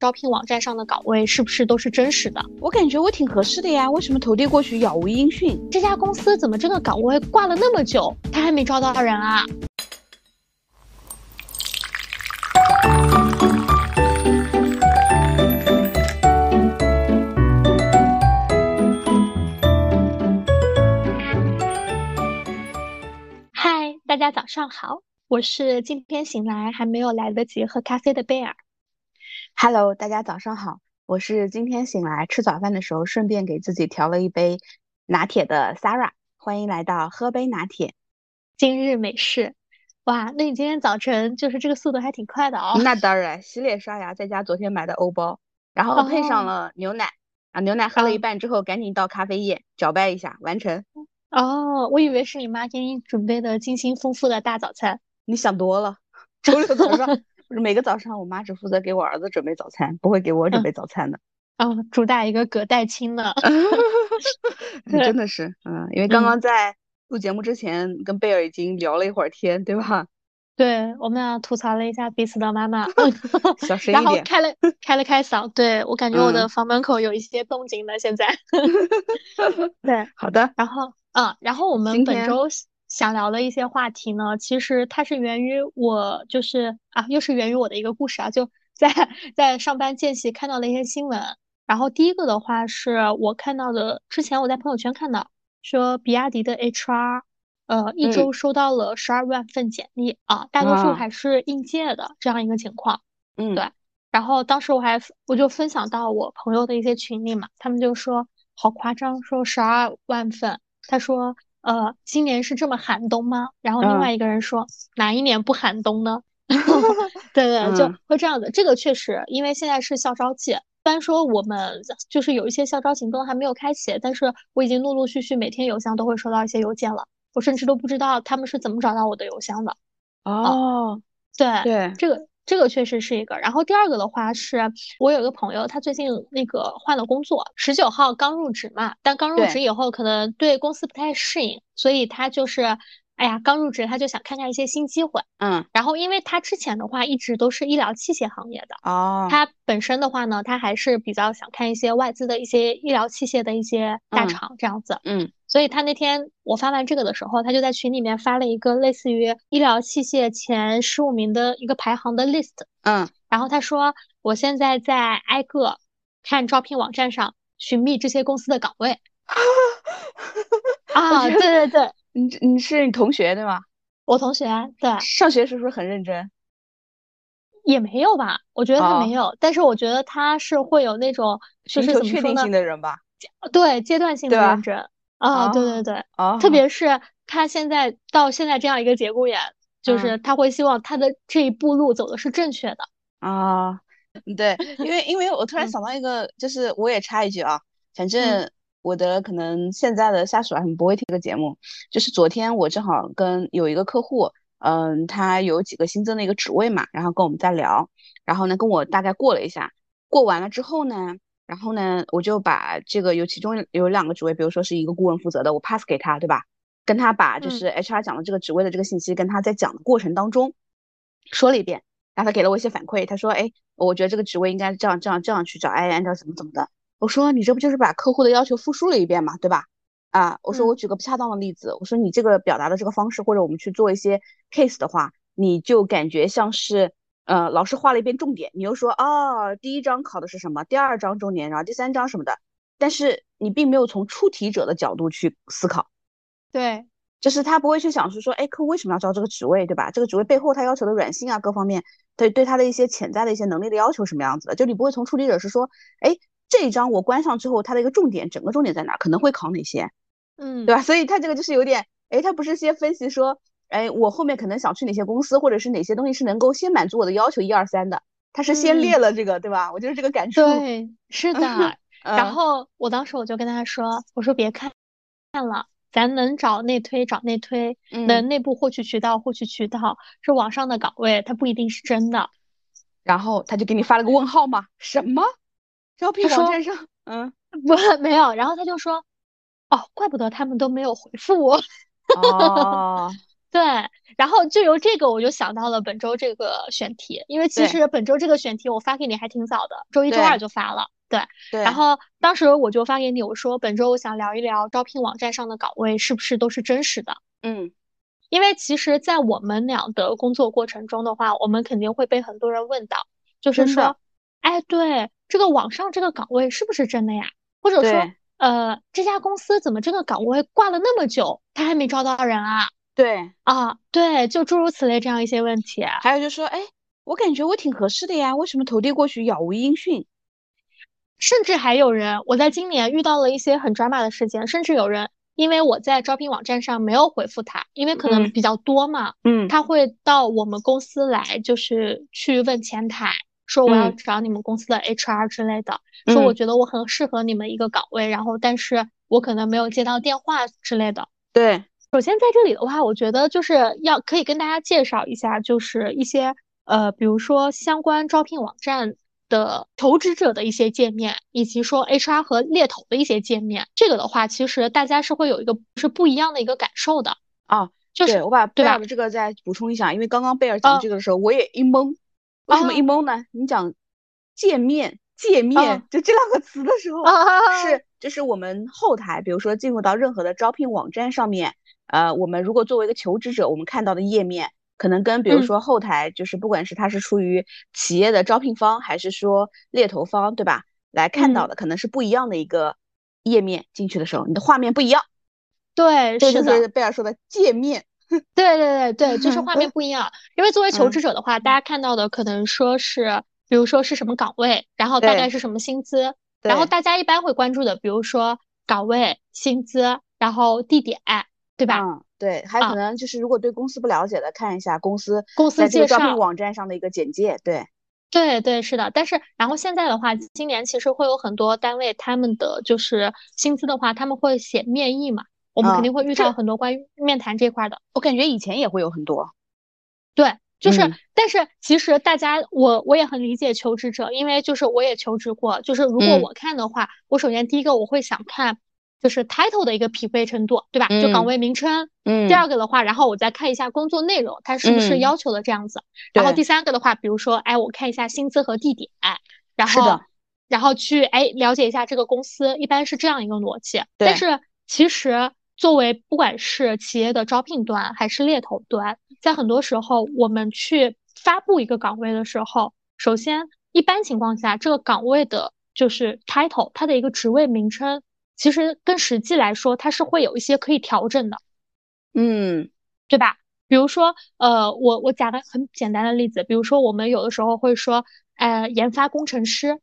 招聘网站上的岗位是不是都是真实的？我感觉我挺合适的呀，为什么投递过去杳无音讯？这家公司怎么这个岗位挂了那么久，他还没招到人啊？嗨，大家早上好，我是今天醒来还没有来得及喝咖啡的贝尔。Hello，大家早上好，我是今天醒来吃早饭的时候顺便给自己调了一杯拿铁的 Sarah，欢迎来到喝杯拿铁。今日美式，哇，那你今天早晨就是这个速度还挺快的哦。那当然，洗脸刷牙，在家昨天买的欧包，然后配上了牛奶，啊，牛奶喝了一半之后，赶紧倒咖啡液，搅拌一下，完成。哦，我以为是你妈给你准备的精心丰富的大早餐。你想多了，周六早上。每个早上，我妈只负责给我儿子准备早餐，不会给我准备早餐的。哦，主打一个隔代亲呢。真的是，嗯，因为刚刚在录节目之前跟贝尔已经聊了一会儿天，对吧？对，我们俩吐槽了一下彼此的妈妈。小声一点。然后开了开了开嗓，对我感觉我的房门口有一些动静了。现在。对，好的。然后，嗯，然后我们本周。想聊的一些话题呢，其实它是源于我，就是啊，又是源于我的一个故事啊，就 在在上班间隙看到了一些新闻。然后第一个的话是我看到的，之前我在朋友圈看到说，比亚迪的 HR，呃，一周收到了十二万份简历啊，大多数还是应届的这样一个情况。嗯，对。然后当时我还我就分享到我朋友的一些群里嘛，他们就说好夸张，说十二万份，他说。呃，今年是这么寒冬吗？然后另外一个人说，哪一年不寒冬呢？对对，就会这样的。这个确实，因为现在是校招季，虽然说我们就是有一些校招行动还没有开启，但是我已经陆陆续续每天邮箱都会收到一些邮件了。我甚至都不知道他们是怎么找到我的邮箱的。哦，对对，这个。这个确实是一个，然后第二个的话是，我有一个朋友，他最近那个换了工作，十九号刚入职嘛，但刚入职以后可能对公司不太适应，所以他就是。哎呀，刚入职他就想看看一些新机会，嗯，然后因为他之前的话一直都是医疗器械行业的，哦，他本身的话呢，他还是比较想看一些外资的一些医疗器械的一些大厂这样子，嗯，所以他那天我发完这个的时候，他就在群里面发了一个类似于医疗器械前十五名的一个排行的 list，嗯，然后他说我现在在挨个看招聘网站上寻觅这些公司的岗位，啊，对对对。你你是你同学对吗？我同学对。上学是不是很认真？也没有吧，我觉得他没有，但是我觉得他是会有那种就是怎么确定性的人吧？对，阶段性的认真啊，对对对，特别是他现在到现在这样一个节骨眼，就是他会希望他的这一步路走的是正确的啊。对，因为因为我突然想到一个，就是我也插一句啊，反正。我的可能现在的下属啊，他们不会听这个节目。就是昨天我正好跟有一个客户，嗯，他有几个新增的一个职位嘛，然后跟我们在聊，然后呢跟我大概过了一下，过完了之后呢，然后呢我就把这个有其中有两个职位，比如说是一个顾问负责的，我 pass 给他，对吧？跟他把就是 HR 讲的这个职位的这个信息，跟他在讲的过程当中说了一遍，然后他给了我一些反馈，他说，哎，我觉得这个职位应该这样这样这样去找，哎，按照怎么怎么的。我说你这不就是把客户的要求复述了一遍嘛，对吧？啊，我说我举个不恰当的例子，我说你这个表达的这个方式，或者我们去做一些 case 的话，你就感觉像是呃老师画了一遍重点，你又说哦第一章考的是什么，第二章重点，然后第三章什么的，但是你并没有从出题者的角度去思考，对，就是他不会去想是说，哎，客户为什么要招这个职位，对吧？这个职位背后他要求的软性啊各方面，对对他的一些潜在的一些能力的要求什么样子的，就你不会从出题者是说，哎。这一章我关上之后，它的一个重点，整个重点在哪？可能会考哪些？嗯，对吧？所以他这个就是有点，哎，他不是先分析说，哎，我后面可能想去哪些公司，或者是哪些东西是能够先满足我的要求，一二三的，他是先列了这个，对吧？我就是这个感受。对，是的。然后我当时我就跟他说，我说别看看了，咱能找内推找内推，能内部获取渠道获取渠道，是网上的岗位，它不一定是真的。然后他就给你发了个问号嘛？什么？招聘网站上，嗯，不，没有。然后他就说，哦，怪不得他们都没有回复我。哦，对，然后就由这个我就想到了本周这个选题，因为其实本周这个选题我发给你还挺早的，周一周二就发了。对，对。然后当时我就发给你，我说本周我想聊一聊招聘网站上的岗位是不是都是真实的？嗯，因为其实，在我们俩的工作过程中的话，我们肯定会被很多人问到，就是说，哎，对，这个网上这个岗位是不是真的呀？或者说，呃，这家公司怎么这个岗位挂了那么久，他还没招到人啊？对，啊，对，就诸如此类这样一些问题。还有就是说，哎，我感觉我挺合适的呀，为什么投递过去杳无音讯？甚至还有人，我在今年遇到了一些很 drama 的事件，甚至有人因为我在招聘网站上没有回复他，因为可能比较多嘛，嗯，他会到我们公司来，就是去问前台，说我要找你们公司的 HR 之类的，说我觉得我很适合你们一个岗位，然后但是我可能没有接到电话之类的。对，首先在这里的话，我觉得就是要可以跟大家介绍一下，就是一些呃，比如说相关招聘网站。的求职者的一些界面，以及说 HR 和猎头的一些界面，这个的话，其实大家是会有一个是不一样的一个感受的啊。就是我把贝尔的这个再补充一下，因为刚刚贝尔讲这个的时候，我也一懵。为什么一懵呢？你讲界面界面就这两个词的时候，是就是我们后台，比如说进入到任何的招聘网站上面，呃，我们如果作为一个求职者，我们看到的页面。可能跟比如说后台，就是不管是他是出于企业的招聘方，还是说猎头方，对吧？来看到的可能是不一样的一个页面，进去的时候你的画面不一样。对，这就是贝尔说的界面。对对对对，就是 画面不一样。因为作为求职者的话，大家看到的可能说是，比如说是什么岗位，然后大概是什么薪资，然后大家一般会关注的，比如说岗位、薪资，然后地点，对吧？嗯。对，还可能就是如果对公司不了解的，看一下公司公司介绍网站上的一个简介。对，对对是的。但是然后现在的话，今年其实会有很多单位，他们的就是薪资的话，他们会写面议嘛，我们肯定会遇到很多关于面谈这块的。我感觉以前也会有很多。对，就是，但是其实大家，我我也很理解求职者，因为就是我也求职过，就是如果我看的话，我首先第一个我会想看。就是 title 的一个匹配程度，对吧？就岗位名称。嗯。第二个的话，然后我再看一下工作内容，它是不是要求的这样子。然后第三个的话，比如说，哎，我看一下薪资和地点，然后，然后去哎了解一下这个公司，一般是这样一个逻辑。但是其实作为不管是企业的招聘端还是猎头端，在很多时候我们去发布一个岗位的时候，首先一般情况下，这个岗位的就是 title，它的一个职位名称。其实跟实际来说，它是会有一些可以调整的，嗯，对吧？比如说，呃，我我讲个很简单的例子，比如说我们有的时候会说，呃，研发工程师，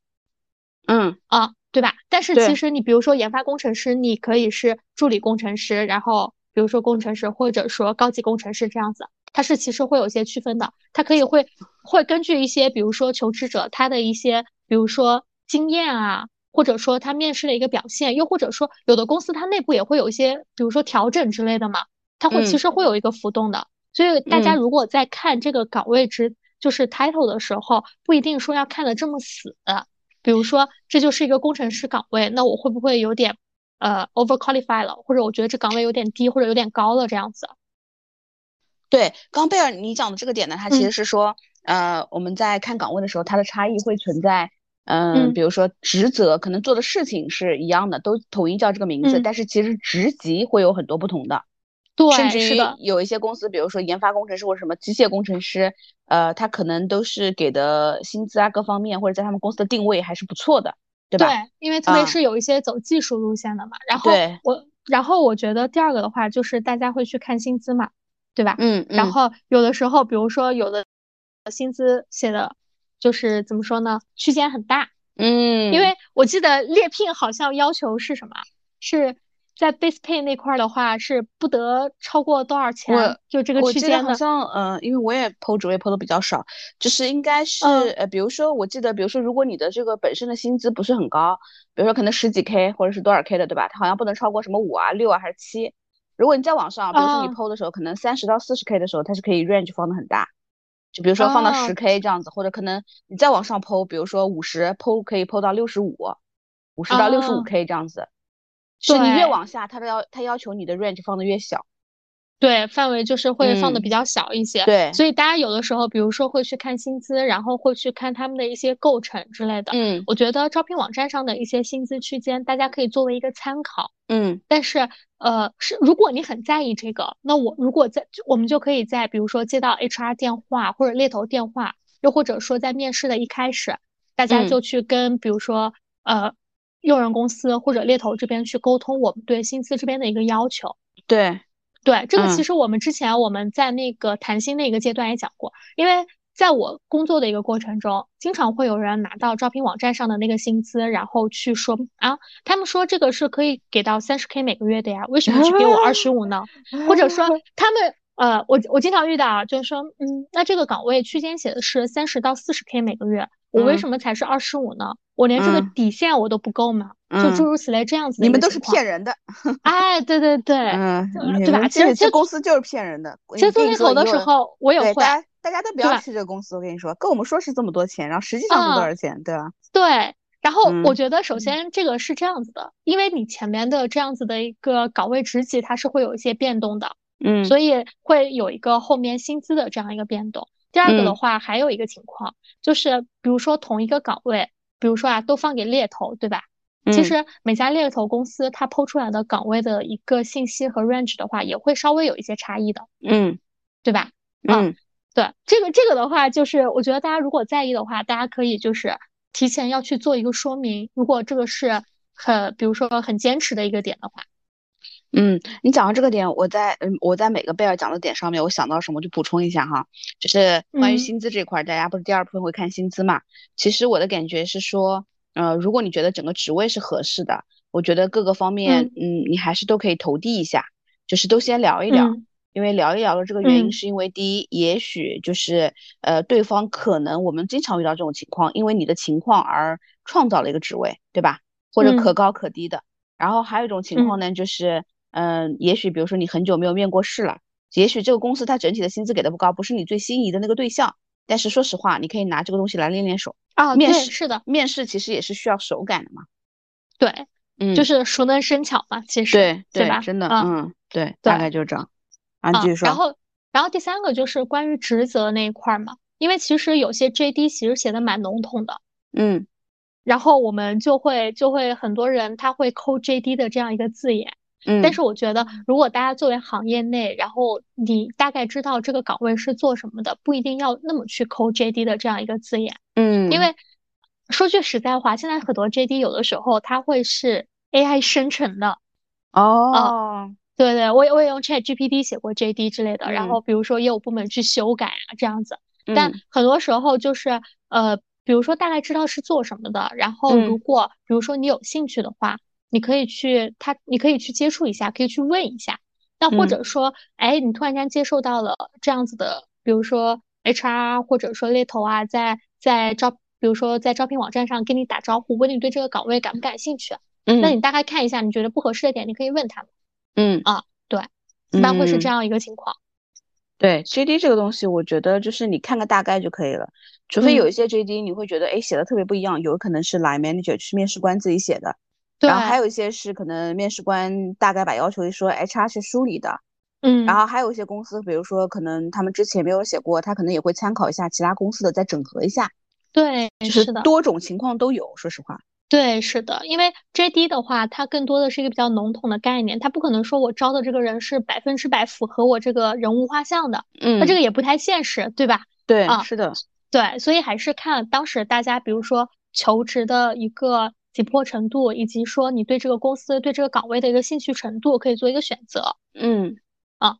嗯啊，对吧？但是其实你比如说研发工程师，你可以是助理工程师，然后比如说工程师或者说高级工程师这样子，它是其实会有一些区分的，它可以会会根据一些比如说求职者他的一些比如说经验啊。或者说他面试的一个表现，又或者说有的公司它内部也会有一些，比如说调整之类的嘛，它会其实会有一个浮动的。所以大家如果在看这个岗位职就是 title 的时候，不一定说要看的这么死。比如说这就是一个工程师岗位，那我会不会有点呃 over qualify 了，或者我觉得这岗位有点低或者有点高了这样子？对，刚贝尔你讲的这个点呢，它其实是说，呃，我们在看岗位的时候，它的差异会存在。嗯，比如说职责可能做的事情是一样的，都统一叫这个名字，但是其实职级会有很多不同的。对，甚至于有一些公司，比如说研发工程师或者什么机械工程师，呃，他可能都是给的薪资啊各方面，或者在他们公司的定位还是不错的，对吧？对，因为特别是有一些走技术路线的嘛。然后我，然后我觉得第二个的话就是大家会去看薪资嘛，对吧？嗯嗯。然后有的时候，比如说有的薪资写的。就是怎么说呢？区间很大，嗯，因为我记得猎聘好像要求是什么？是在 base pay 那块的话是不得超过多少钱？就这个区间的。好像呃，因为我也 PO 职位 PO 的比较少，就是应该是呃，比如说我记得，比如说如果你的这个本身的薪资不是很高，比如说可能十几 K 或者是多少 K 的，对吧？它好像不能超过什么五啊、六啊还是七。如果你在网上，比如说你 PO 的时候，可能三十到四十 K 的时候，它是可以 range 放的很大。就比如说放到十 K 这样子，或者可能你再往上剖，比如说五十剖可以剖到六十五，五十到六十五 K 这样子。是你越往下，它的要它要求你的 range 放的越小。对，范围就是会放的比较小一些。对，所以大家有的时候，比如说会去看薪资，然后会去看他们的一些构成之类的。嗯，我觉得招聘网站上的一些薪资区间，大家可以作为一个参考。嗯，但是呃，是如果你很在意这个，那我如果在，我们就可以在比如说接到 HR 电话或者猎头电话，又或者说在面试的一开始，大家就去跟比如说呃用人公司或者猎头这边去沟通我们对薪资这边的一个要求。对。对，这个其实我们之前我们在那个谈薪的一个阶段也讲过，因为在我工作的一个过程中，经常会有人拿到招聘网站上的那个薪资，然后去说啊，他们说这个是可以给到三十 K 每个月的呀，为什么只给我二十五呢？或者说他们呃，我我经常遇到啊就是说，嗯，那这个岗位区间写的是三十到四十 K 每个月，我为什么才是二十五呢？我连这个底线我都不够嘛？就诸如此类这样子，你们都是骗人的。哎，对对对，嗯，对吧？其实这公司就是骗人的。其实做猎头的时候，我也会。大家大家都不要去这个公司，我跟你说，跟我们说是这么多钱，然后实际上是多少钱，对吧？对。然后我觉得，首先这个是这样子的，因为你前面的这样子的一个岗位职级，它是会有一些变动的，嗯，所以会有一个后面薪资的这样一个变动。第二个的话，还有一个情况就是，比如说同一个岗位，比如说啊，都放给猎头，对吧？其实每家猎头公司它抛出来的岗位的一个信息和 range 的话，也会稍微有一些差异的，嗯，对吧？嗯，对，这个这个的话，就是我觉得大家如果在意的话，大家可以就是提前要去做一个说明。如果这个是很，比如说很坚持的一个点的话，嗯，你讲到这个点，我在嗯我在每个贝尔讲的点上面，我想到什么就补充一下哈，就是关于薪资这块，大家不是第二部分会看薪资嘛？其实我的感觉是说。呃，如果你觉得整个职位是合适的，我觉得各个方面，嗯，你还是都可以投递一下，就是都先聊一聊，因为聊一聊的这个原因是因为第一，也许就是呃，对方可能我们经常遇到这种情况，因为你的情况而创造了一个职位，对吧？或者可高可低的。然后还有一种情况呢，就是嗯，也许比如说你很久没有面过试了，也许这个公司它整体的薪资给的不高，不是你最心仪的那个对象。但是说实话，你可以拿这个东西来练练手啊。面试是的，面试其实也是需要手感的嘛。对，嗯，就是熟能生巧嘛，其实对对吧？真的，嗯，对，大概就是这样。啊，继续说。然后，然后第三个就是关于职责那一块嘛，因为其实有些 JD 其实写的蛮笼统的，嗯，然后我们就会就会很多人他会抠 JD 的这样一个字眼。嗯，但是我觉得，如果大家作为行业内，然后你大概知道这个岗位是做什么的，不一定要那么去抠 JD 的这样一个字眼。嗯，因为说句实在话，现在很多 JD 有的时候它会是 AI 生成的。哦，对对，我也我也用 ChatGPT 写过 JD 之类的，然后比如说业务部门去修改啊这样子。但很多时候就是呃，比如说大概知道是做什么的，然后如果比如说你有兴趣的话。你可以去他，你可以去接触一下，可以去问一下。那或者说，哎，你突然间接受到了这样子的，比如说 HR 或者说猎头啊，在在招，比如说在招聘网站上跟你打招呼，问你对这个岗位感不感兴趣。嗯，那你大概看一下，你觉得不合适的点，你可以问他们。嗯啊，对，一般会是这样一个情况。对 JD 这个东西，我觉得就是你看个大概就可以了，除非有一些 JD 你会觉得哎写的特别不一样，有可能是 line manager 去面试官自己写的。然后还有一些是可能面试官大概把要求一说，HR 是梳理的，嗯，然后还有一些公司，比如说可能他们之前没有写过，他可能也会参考一下其他公司的，再整合一下。对，就是多种情况都有，说实话。对，是的，因为 JD 的话，它更多的是一个比较笼统的概念，它不可能说我招的这个人是百分之百符合我这个人物画像的，嗯，那这个也不太现实，对吧？对，啊，是的，对，所以还是看当时大家，比如说求职的一个。紧迫程度，以及说你对这个公司、对这个岗位的一个兴趣程度，可以做一个选择。嗯，啊，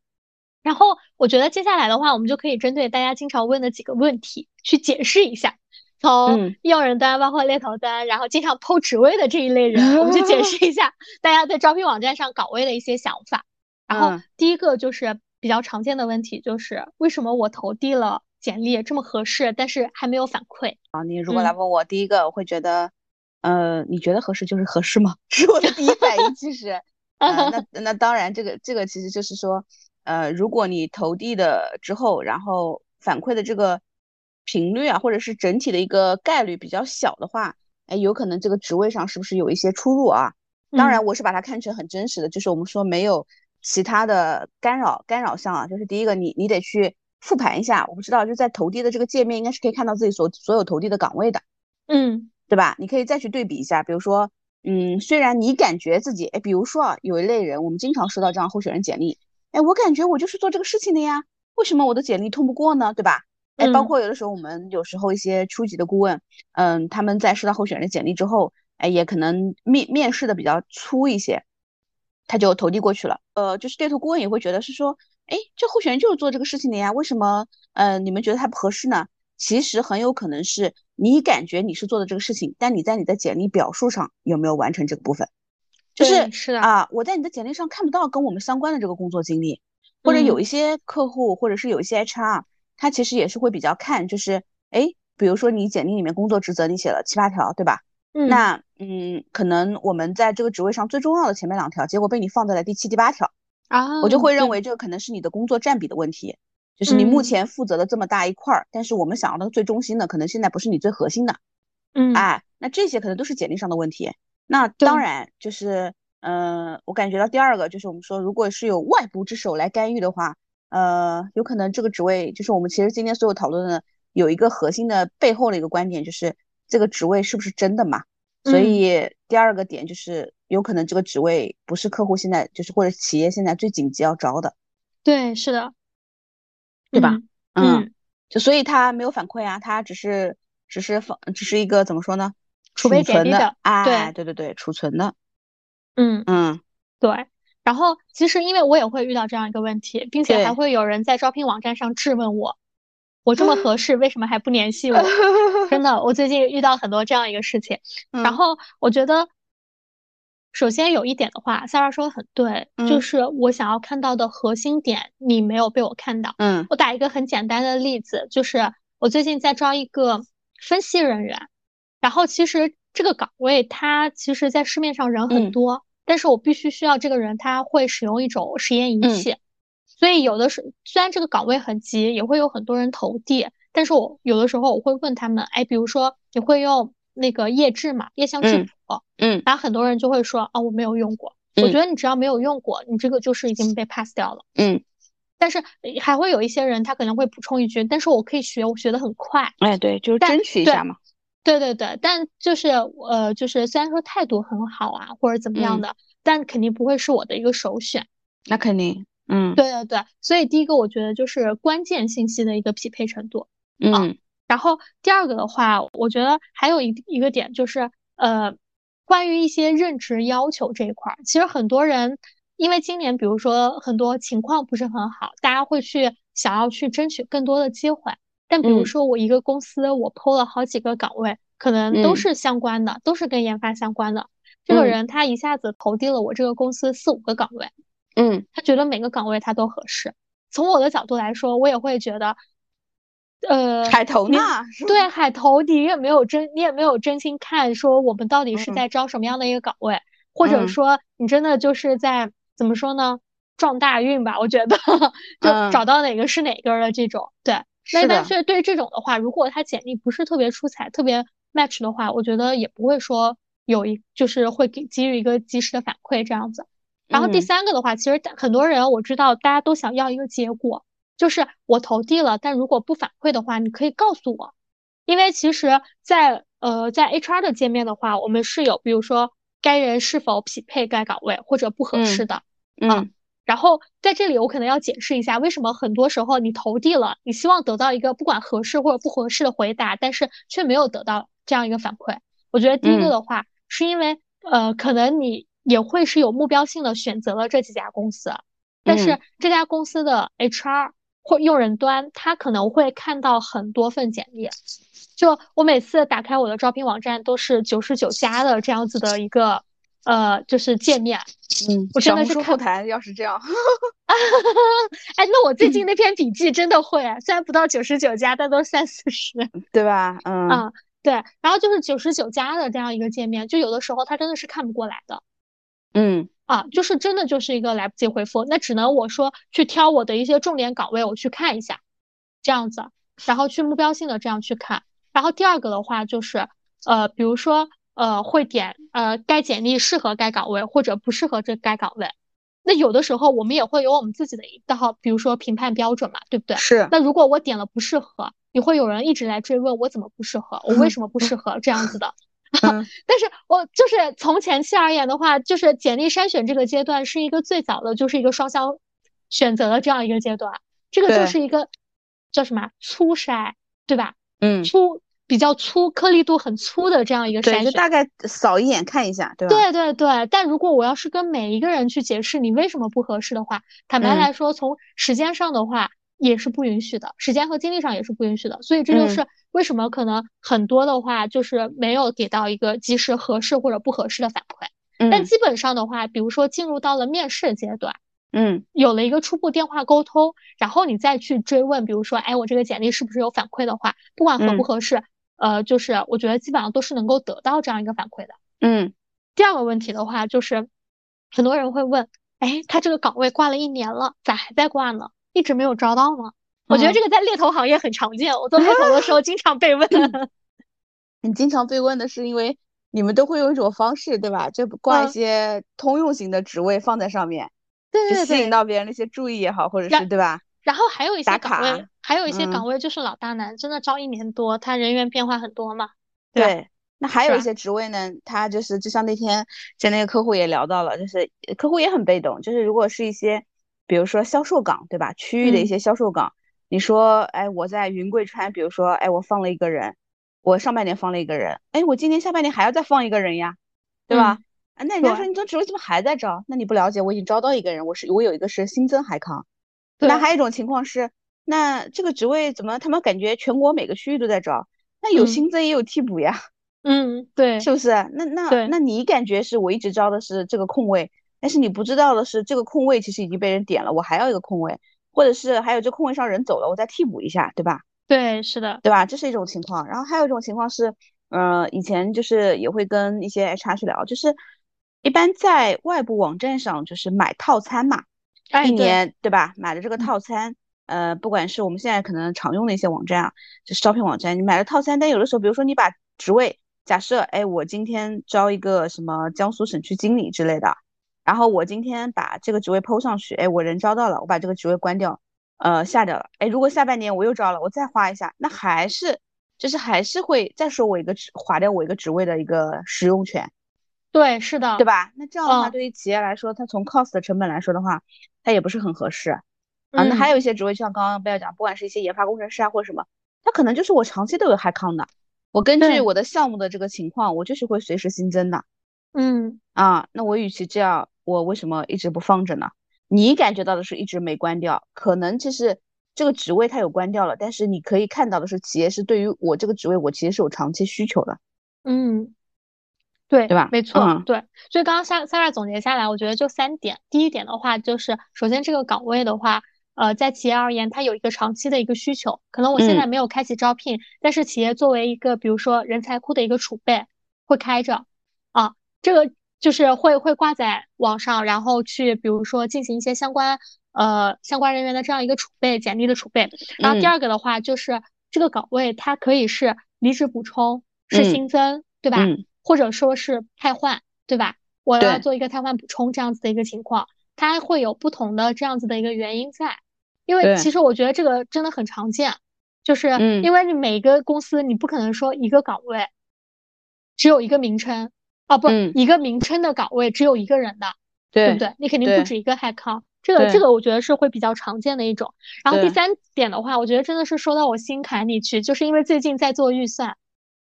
然后我觉得接下来的话，我们就可以针对大家经常问的几个问题去解释一下，从用人端包括猎头端，然后经常抛职位的这一类人，我们去解释一下 大家在招聘网站上岗位的一些想法。然后第一个就是比较常见的问题，就是为什么我投递了简历这么合适，但是还没有反馈？啊，你如果来问我，第一个我会觉得。呃，你觉得合适就是合适吗？是我的第一反应。其实，呃，那那当然，这个这个其实就是说，呃，如果你投递的之后，然后反馈的这个频率啊，或者是整体的一个概率比较小的话，哎，有可能这个职位上是不是有一些出入啊？当然，我是把它看成很真实的，就是我们说没有其他的干扰干扰项啊，就是第一个，你你得去复盘一下。我不知道，就在投递的这个界面，应该是可以看到自己所所有投递的岗位的，嗯，对吧？你可以再去对比一下，比如说，嗯，虽然你感觉自己，哎，比如说啊，有一类人，我们经常收到这样候选人简历，哎，我感觉我就是做这个事情的呀，为什么我的简历通不过呢？对吧？哎，包括有的时候我们有时候一些初级的顾问，嗯，他们在收到候选人简历之后，哎，也可能面面试的比较粗一些，他就投递过去了。呃，就是对头顾问也会觉得是说，哎，这候选人就是做这个事情的呀，为什么，呃，你们觉得他不合适呢？其实很有可能是你感觉你是做的这个事情，但你在你的简历表述上有没有完成这个部分？就是是的啊，我在你的简历上看不到跟我们相关的这个工作经历，或者有一些客户，或者是有一些 HR。他其实也是会比较看，就是哎，比如说你简历里面工作职责你写了七八条，对吧？嗯，那嗯，可能我们在这个职位上最重要的前面两条，结果被你放在了第七、第八条啊，我就会认为这个可能是你的工作占比的问题，就是你目前负责的这么大一块儿，但是我们想要的最中心的，可能现在不是你最核心的，嗯，哎，那这些可能都是简历上的问题。那当然就是，嗯，我感觉到第二个就是我们说，如果是有外部之手来干预的话。呃，有可能这个职位就是我们其实今天所有讨论的有一个核心的背后的一个观点，就是这个职位是不是真的嘛？所以第二个点就是有可能这个职位不是客户现在就是或者企业现在最紧急要招的。对，是的，对吧？嗯，就所以他没有反馈啊，他只是只是放只是一个怎么说呢？储备简历的，哎，对对对，储存的。嗯嗯，对。然后，其实因为我也会遇到这样一个问题，并且还会有人在招聘网站上质问我，我这么合适，为什么还不联系我？真的，我最近遇到很多这样一个事情。然后我觉得，首先有一点的话，萨拉说的很对，就是我想要看到的核心点，你没有被我看到。嗯，我打一个很简单的例子，就是我最近在招一个分析人员，然后其实这个岗位它其实在市面上人很多。但是我必须需要这个人，他会使用一种实验仪器，所以有的时虽然这个岗位很急，也会有很多人投递，但是我有的时候我会问他们，哎，比如说你会用那个液质嘛，液相质谱，嗯，然后很多人就会说，哦，我没有用过。我觉得你只要没有用过，你这个就是已经被 pass 掉了，嗯。但是还会有一些人，他可能会补充一句，但是我可以学，我学的很快。哎，对，就是争取一下嘛。对对对，但就是呃，就是虽然说态度很好啊，或者怎么样的，但肯定不会是我的一个首选。那肯定，嗯，对对对，所以第一个我觉得就是关键信息的一个匹配程度，嗯，然后第二个的话，我觉得还有一一个点就是呃，关于一些任职要求这一块儿，其实很多人因为今年比如说很多情况不是很好，大家会去想要去争取更多的机会。但比如说，我一个公司，我 PO 了好几个岗位，可能都是相关的，都是跟研发相关的。这个人他一下子投递了我这个公司四五个岗位，嗯，他觉得每个岗位他都合适。从我的角度来说，我也会觉得，呃，海投呢？对，海投你也没有真，你也没有真心看说我们到底是在招什么样的一个岗位，或者说你真的就是在怎么说呢？撞大运吧，我觉得就找到哪个是哪个的这种，对。那但是对这种的话，如果他简历不是特别出彩、特别 match 的话，我觉得也不会说有一就是会给给予一个及时的反馈这样子。然后第三个的话，其实很多人我知道大家都想要一个结果，就是我投递了，但如果不反馈的话，你可以告诉我，因为其实，在呃在 HR 的界面的话，我们是有比如说该人是否匹配该岗位或者不合适的，嗯。然后在这里，我可能要解释一下，为什么很多时候你投递了，你希望得到一个不管合适或者不合适的回答，但是却没有得到这样一个反馈。我觉得第一个的话，是因为呃，可能你也会是有目标性的选择了这几家公司，但是这家公司的 HR 或用人端，他可能会看到很多份简历。就我每次打开我的招聘网站，都是九十九家的这样子的一个。呃，就是界面，嗯，我真的是后台要是这样，哎，那我最近 那篇笔记真的会，虽然不到九十九家，但都三四十，对吧？嗯，啊，对，然后就是九十九家的这样一个界面，就有的时候他真的是看不过来的，嗯，啊，就是真的就是一个来不及回复，那只能我说去挑我的一些重点岗位，我去看一下，这样子，然后去目标性的这样去看，然后第二个的话就是，呃，比如说。呃，会点呃，该简历适合该岗位或者不适合这该岗位。那有的时候我们也会有我们自己的一套，比如说评判标准嘛，对不对？是。那如果我点了不适合，你会有人一直来追问我怎么不适合，我为什么不适合这样子的。但是我就是从前期而言的话，就是简历筛选这个阶段是一个最早的，就是一个双向选择的这样一个阶段。这个就是一个叫什么粗筛，对吧？嗯，粗。比较粗颗粒度很粗的这样一个筛选，就大概扫一眼看一下，对吧？对对对。但如果我要是跟每一个人去解释你为什么不合适的话，坦白来说，从时间上的话也是不允许的，时间和精力上也是不允许的。所以这就是为什么可能很多的话就是没有给到一个及时合适或者不合适的反馈。但基本上的话，比如说进入到了面试阶段，嗯，有了一个初步电话沟通，然后你再去追问，比如说，哎，我这个简历是不是有反馈的话，不管合不合适。呃，就是我觉得基本上都是能够得到这样一个反馈的。嗯，第二个问题的话，就是很多人会问，哎，他这个岗位挂了一年了，咋还在挂呢？一直没有招到吗？我觉得这个在猎头行业很常见，我做猎头的时候经常被问。你经常被问的是因为你们都会用一种方式，对吧？就挂一些通用型的职位放在上面，对对对，吸引到别人的一些注意也好，或者是对吧？然后还有一些岗位，还有一些岗位就是老大难，真的招一年多，他人员变化很多嘛。对，那还有一些职位呢，他就是就像那天跟那个客户也聊到了，就是客户也很被动，就是如果是一些，比如说销售岗，对吧？区域的一些销售岗，你说，哎，我在云贵川，比如说，哎，我放了一个人，我上半年放了一个人，哎，我今年下半年还要再放一个人呀，对吧？啊，那人家说你这职位怎么还在招？那你不了解，我已经招到一个人，我是我有一个是新增海康。那还有一种情况是，那这个职位怎么他们感觉全国每个区域都在招？那有新增也有替补呀。嗯，对，是不是？那那那你感觉是我一直招的是这个空位，但是你不知道的是这个空位其实已经被人点了，我还要一个空位，或者是还有这空位上人走了，我再替补一下，对吧？对，是的，对吧？这是一种情况。然后还有一种情况是，呃，以前就是也会跟一些 HR 去聊，就是一般在外部网站上就是买套餐嘛。一年对吧？买的这个套餐，呃，不管是我们现在可能常用的一些网站啊，就是招聘网站，你买了套餐，但有的时候，比如说你把职位，假设，哎，我今天招一个什么江苏省区经理之类的，然后我今天把这个职位 PO 上去，哎，我人招到了，我把这个职位关掉，呃，下掉了，哎，如果下半年我又招了，我再花一下，那还是就是还是会再收我一个职，划掉我一个职位的一个使用权。对，是的，对吧？那这样的话，对于企业来说，它从 cost 的成本来说的话，它也不是很合适啊。那还有一些职位，就像刚刚贝尔讲，不管是一些研发工程师啊，或者什么，它可能就是我长期都有 high con 的。我根据我的项目的这个情况，我就是会随时新增的。嗯，啊，那我与其这样，我为什么一直不放着呢？你感觉到的是一直没关掉，可能其实这个职位它有关掉了，但是你可以看到的是，企业是对于我这个职位，我其实是有长期需求的。嗯。对对吧？没错，对。所以刚刚萨萨拉总结下来，我觉得就三点。第一点的话，就是首先这个岗位的话，呃，在企业而言，它有一个长期的一个需求。可能我现在没有开启招聘，但是企业作为一个比如说人才库的一个储备，会开着啊，这个就是会会挂在网上，然后去比如说进行一些相关呃相关人员的这样一个储备，简历的储备。然后第二个的话，就是这个岗位它可以是离职补充，是新增，对吧？或者说是汰换，对吧？我要做一个汰换补充这样子的一个情况，它会有不同的这样子的一个原因在。因为其实我觉得这个真的很常见，就是因为你每个公司你不可能说一个岗位只有一个名称啊，不，一个名称的岗位只有一个人的，对不对？你肯定不止一个 headcount，这个这个我觉得是会比较常见的一种。然后第三点的话，我觉得真的是说到我心坎里去，就是因为最近在做预算。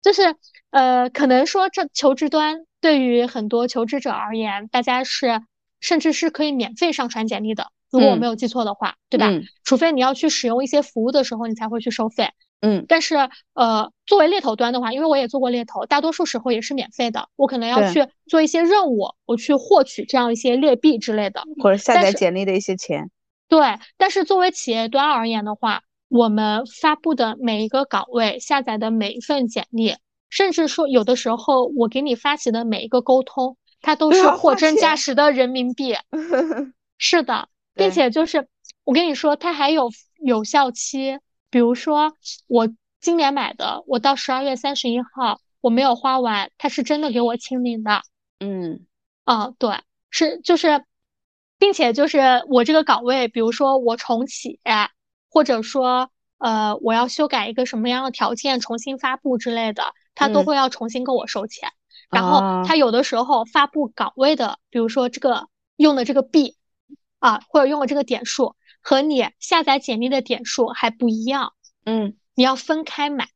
就是，呃，可能说这求职端对于很多求职者而言，大家是甚至是可以免费上传简历的，如果我没有记错的话，对吧？除非你要去使用一些服务的时候，你才会去收费。嗯，但是，呃，作为猎头端的话，因为我也做过猎头，大多数时候也是免费的。我可能要去做一些任务，我去获取这样一些劣币之类的，或者下载简历的一些钱。对，但是作为企业端而言的话。我们发布的每一个岗位，下载的每一份简历，甚至说有的时候我给你发起的每一个沟通，它都是货真价实的人民币。是的，并且就是我跟你说，它还有有效期。比如说我今年买的，我到十二月三十一号我没有花完，它是真的给我清零的。嗯，啊，对，是就是。并且就是我这个岗位，比如说我重启，或者说呃我要修改一个什么样的条件，重新发布之类的，他都会要重新跟我收钱。然后他有的时候发布岗位的，比如说这个用的这个币啊，或者用的这个点数和你下载简历的点数还不一样，嗯，你要分开买。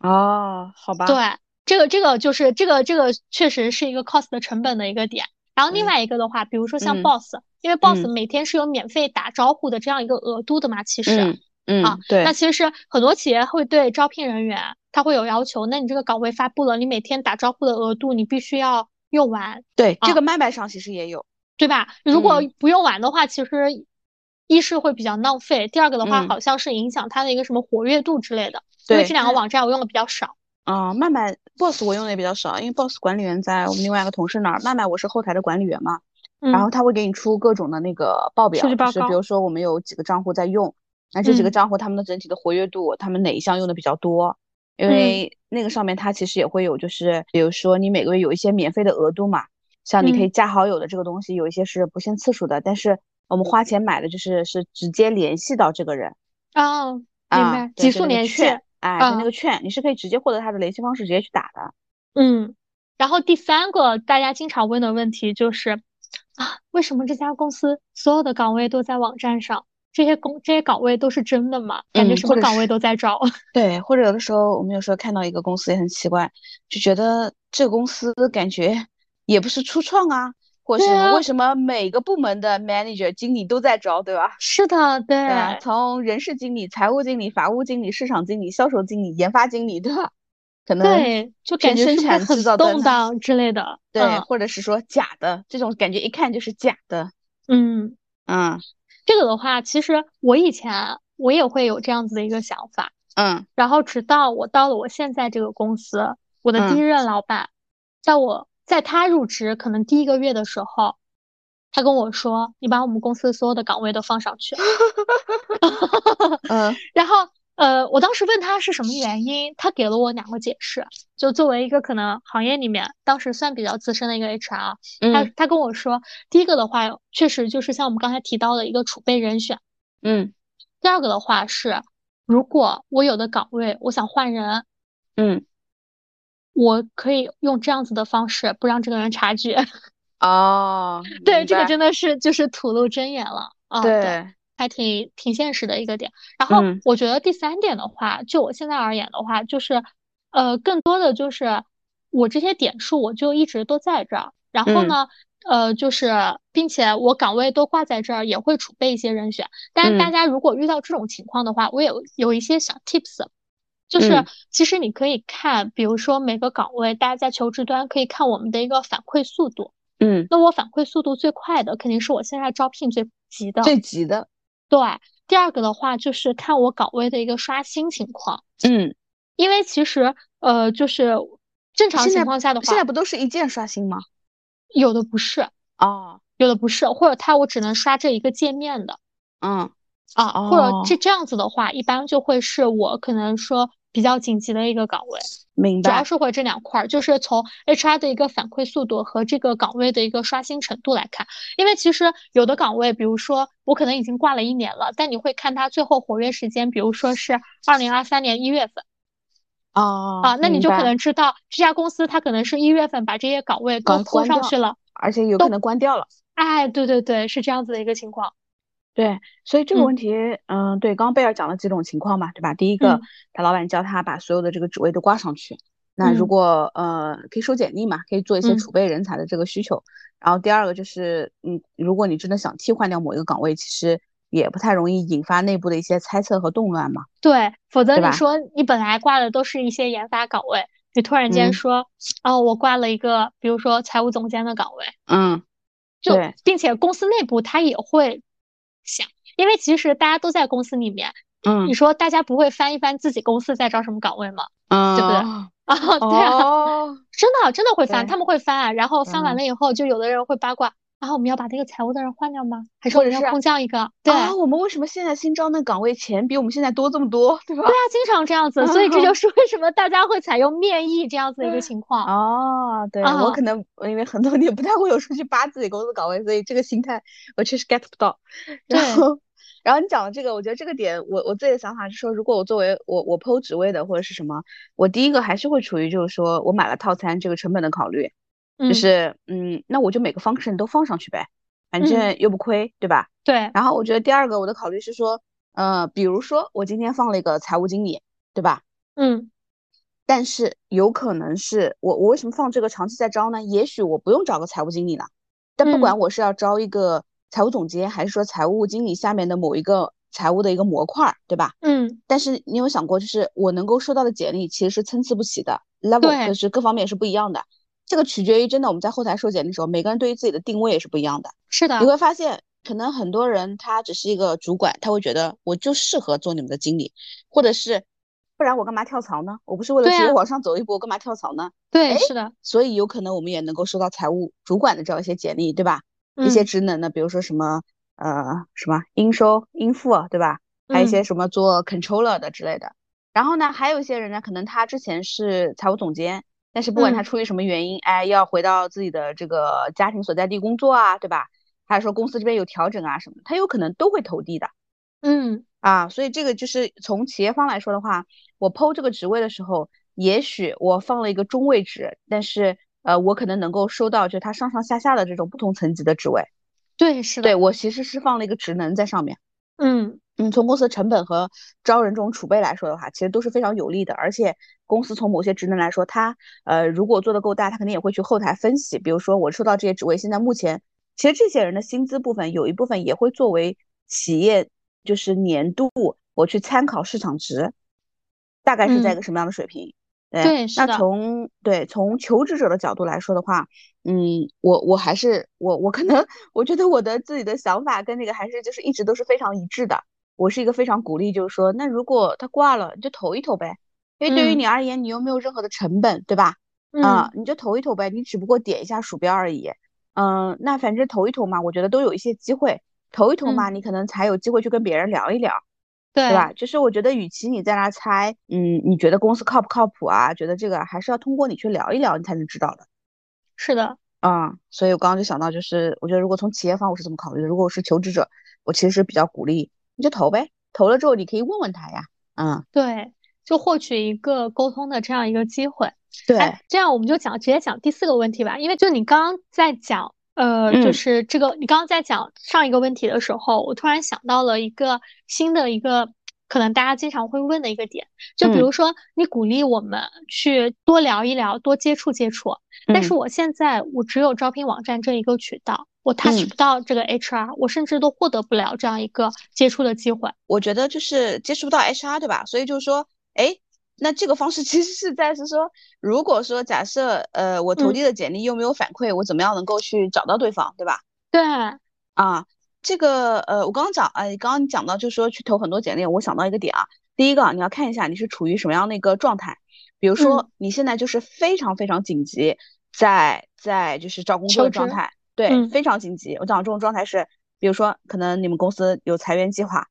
哦，好吧。对，这个这个就是这个这个确实是一个 cost 的成本的一个点。然后另外一个的话，比如说像 boss，因为 boss 每天是有免费打招呼的这样一个额度的嘛，其实，嗯啊，对。那其实很多企业会对招聘人员他会有要求，那你这个岗位发布了，你每天打招呼的额度你必须要用完。对，这个麦麦上其实也有，对吧？如果不用完的话，其实一是会比较浪费，第二个的话好像是影响它的一个什么活跃度之类的。因为这两个网站我用的比较少。啊，麦麦 boss 我用的也比较少，因为 boss 管理员在我们另外一个同事那儿，麦麦我是后台的管理员嘛，然后他会给你出各种的那个报表，就是比如说我们有几个账户在用，那这几个账户他们的整体的活跃度，他们哪一项用的比较多？因为那个上面它其实也会有，就是比如说你每个月有一些免费的额度嘛，像你可以加好友的这个东西，有一些是不限次数的，但是我们花钱买的就是是直接联系到这个人哦，明白，极速联系。哎，就那个券，你是可以直接获得他的联系方式，直接去打的。嗯，然后第三个大家经常问的问题就是，啊，为什么这家公司所有的岗位都在网站上？这些工这些岗位都是真的吗？感觉什么岗位都在招。对，或者有的时候我们有时候看到一个公司也很奇怪，就觉得这个公司感觉也不是初创啊。或是为什么每个部门的 manager 经理都在招，对吧？是的，对。从人事经理、财务经理、法务经理、市场经理、销售经理、研发经理，对吧？可能对，就感觉生产制造动荡之类的。对，或者是说假的，这种感觉一看就是假的。嗯嗯，这个的话，其实我以前我也会有这样子的一个想法。嗯。然后直到我到了我现在这个公司，我的第一任老板，在我。在他入职可能第一个月的时候，他跟我说：“你把我们公司所有的岗位都放上去。”嗯，然后呃，我当时问他是什么原因，他给了我两个解释。就作为一个可能行业里面当时算比较资深的一个 HR，他他跟我说，第一个的话确实就是像我们刚才提到的一个储备人选。嗯，第二个的话是，如果我有的岗位我想换人，嗯。我可以用这样子的方式不让这个人察觉 哦，对，这个真的是就是吐露真言了啊，对，还挺挺现实的一个点。然后我觉得第三点的话，就我现在而言的话，就是呃，更多的就是我这些点数我就一直都在这儿，然后呢，呃，就是并且我岗位都挂在这儿，也会储备一些人选。但是大家如果遇到这种情况的话，我也有一些小 tips。就是，其实你可以看，比如说每个岗位，大家在求职端可以看我们的一个反馈速度。嗯，那我反馈速度最快的，肯定是我现在招聘最急的。最急的。对，第二个的话就是看我岗位的一个刷新情况。嗯，因为其实，呃，就是正常情况下的话，现在不都是一键刷新吗？有的不是哦，有的不是，或者他我只能刷这一个界面的。嗯，啊，或者这这样子的话，一般就会是我可能说。比较紧急的一个岗位，明白。主要是会这两块儿，就是从 HR 的一个反馈速度和这个岗位的一个刷新程度来看。因为其实有的岗位，比如说我可能已经挂了一年了，但你会看它最后活跃时间，比如说是二零二三年一月份。哦。啊，那你就可能知道这家公司它可能是一月份把这些岗位都拖上去了，而且有可能关掉了。哎，对对对，是这样子的一个情况。对，所以这个问题，嗯，对，刚刚贝尔讲了几种情况嘛，对吧？第一个，他老板叫他把所有的这个职位都挂上去，那如果呃可以收简历嘛，可以做一些储备人才的这个需求。然后第二个就是，嗯，如果你真的想替换掉某一个岗位，其实也不太容易引发内部的一些猜测和动乱嘛。对，否则你说你本来挂的都是一些研发岗位，你突然间说，哦，我挂了一个，比如说财务总监的岗位，嗯，就并且公司内部他也会。想，因为其实大家都在公司里面，嗯，你说大家不会翻一翻自己公司在招什么岗位吗？嗯，对不对？啊，对啊，真的真的会翻，他们会翻啊。然后翻完了以后，就有的人会八卦，然后我们要把那个财务的人换掉吗？还是我们要空降一个？对啊，我们为什么现在新招那岗位钱比我们现在多这么多，对吧？对啊，经常这样子，所以这就是为什么大家会采用面议这样子的一个情况。哦，对我可能因为很多年不太会有出去扒自己公司岗位，所以这个心态我确实 get 不到。然后，然后你讲的这个，我觉得这个点，我我自己的想法是说，如果我作为我我 PO 职位的或者是什么，我第一个还是会处于就是说我买了套餐这个成本的考虑。就是嗯，那我就每个 function 都放上去呗，反正又不亏，对吧？对。然后我觉得第二个我的考虑是说，呃，比如说我今天放了一个财务经理，对吧？嗯。但是有可能是我我为什么放这个长期在招呢？也许我不用找个财务经理了，但不管我是要招一个财务总监，还是说财务经理下面的某一个财务的一个模块，对吧？嗯。但是你有想过，就是我能够收到的简历其实是参差不齐的，level 就是各方面是不一样的。这个取决于真的，我们在后台收简历的时候，每个人对于自己的定位也是不一样的。是的，你会发现，可能很多人他只是一个主管，他会觉得我就适合做你们的经理，或者是，不然我干嘛跳槽呢？我不是为了直接往上走一步，我干嘛跳槽呢？对，是的。所以有可能我们也能够收到财务主管的这样一些简历，对吧？一些职能的，比如说什么呃什么应收应付，对吧？还有一些什么做 controller 的之类的。然后呢，还有一些人呢，可能他之前是财务总监。但是不管他出于什么原因，哎，要回到自己的这个家庭所在地工作啊，对吧？还是说公司这边有调整啊什么，他有可能都会投递的。嗯，啊，所以这个就是从企业方来说的话，我抛这个职位的时候，也许我放了一个中位值，但是呃，我可能能够收到就是他上上下下的这种不同层级的职位。对，是的。对我其实是放了一个职能在上面。嗯。嗯，从公司的成本和招人这种储备来说的话，其实都是非常有利的。而且公司从某些职能来说，它呃如果做的够大，它肯定也会去后台分析。比如说我收到这些职位，现在目前其实这些人的薪资部分有一部分也会作为企业就是年度我去参考市场值，大概是在一个什么样的水平。对，那从对从求职者的角度来说的话，嗯，我我还是我我可能 我觉得我的自己的想法跟那个还是就是一直都是非常一致的。我是一个非常鼓励，就是说，那如果他挂了，你就投一投呗，因为对于你而言，你又没有任何的成本，对吧？嗯，你就投一投呗，你只不过点一下鼠标而已。嗯，那反正投一投嘛，我觉得都有一些机会，投一投嘛，你可能才有机会去跟别人聊一聊，对吧？就是我觉得，与其你在那猜，嗯，你觉得公司靠不靠谱啊？觉得这个还是要通过你去聊一聊，你才能知道的。是的，啊，所以我刚刚就想到，就是我觉得如果从企业方我是这么考虑的，如果我是求职者，我其实比较鼓励。你就投呗，投了之后你可以问问他呀，嗯，对，就获取一个沟通的这样一个机会。对，这样我们就讲直接讲第四个问题吧，因为就你刚刚在讲，呃，就是这个你刚刚在讲上一个问题的时候，我突然想到了一个新的一个可能大家经常会问的一个点，就比如说你鼓励我们去多聊一聊，多接触接触，但是我现在我只有招聘网站这一个渠道。我 touch 不到这个 HR，我甚至都获得不了这样一个接触的机会。我觉得就是接触不到 HR，对吧？所以就是说，哎，那这个方式 其实是在是说，如果说假设呃我投递的简历又没有反馈，我怎么样能够去找到对方，对吧？对啊，这个呃我刚刚讲，哎，刚刚你讲到就是说去投很多简历，我想到一个点啊，第一个你要看一下你是处于什么样的一个状态，比如说你现在就是非常非常紧急，在在就是找工作的状态。对，非常紧急。我讲这种状态是，比如说，可能你们公司有裁员计划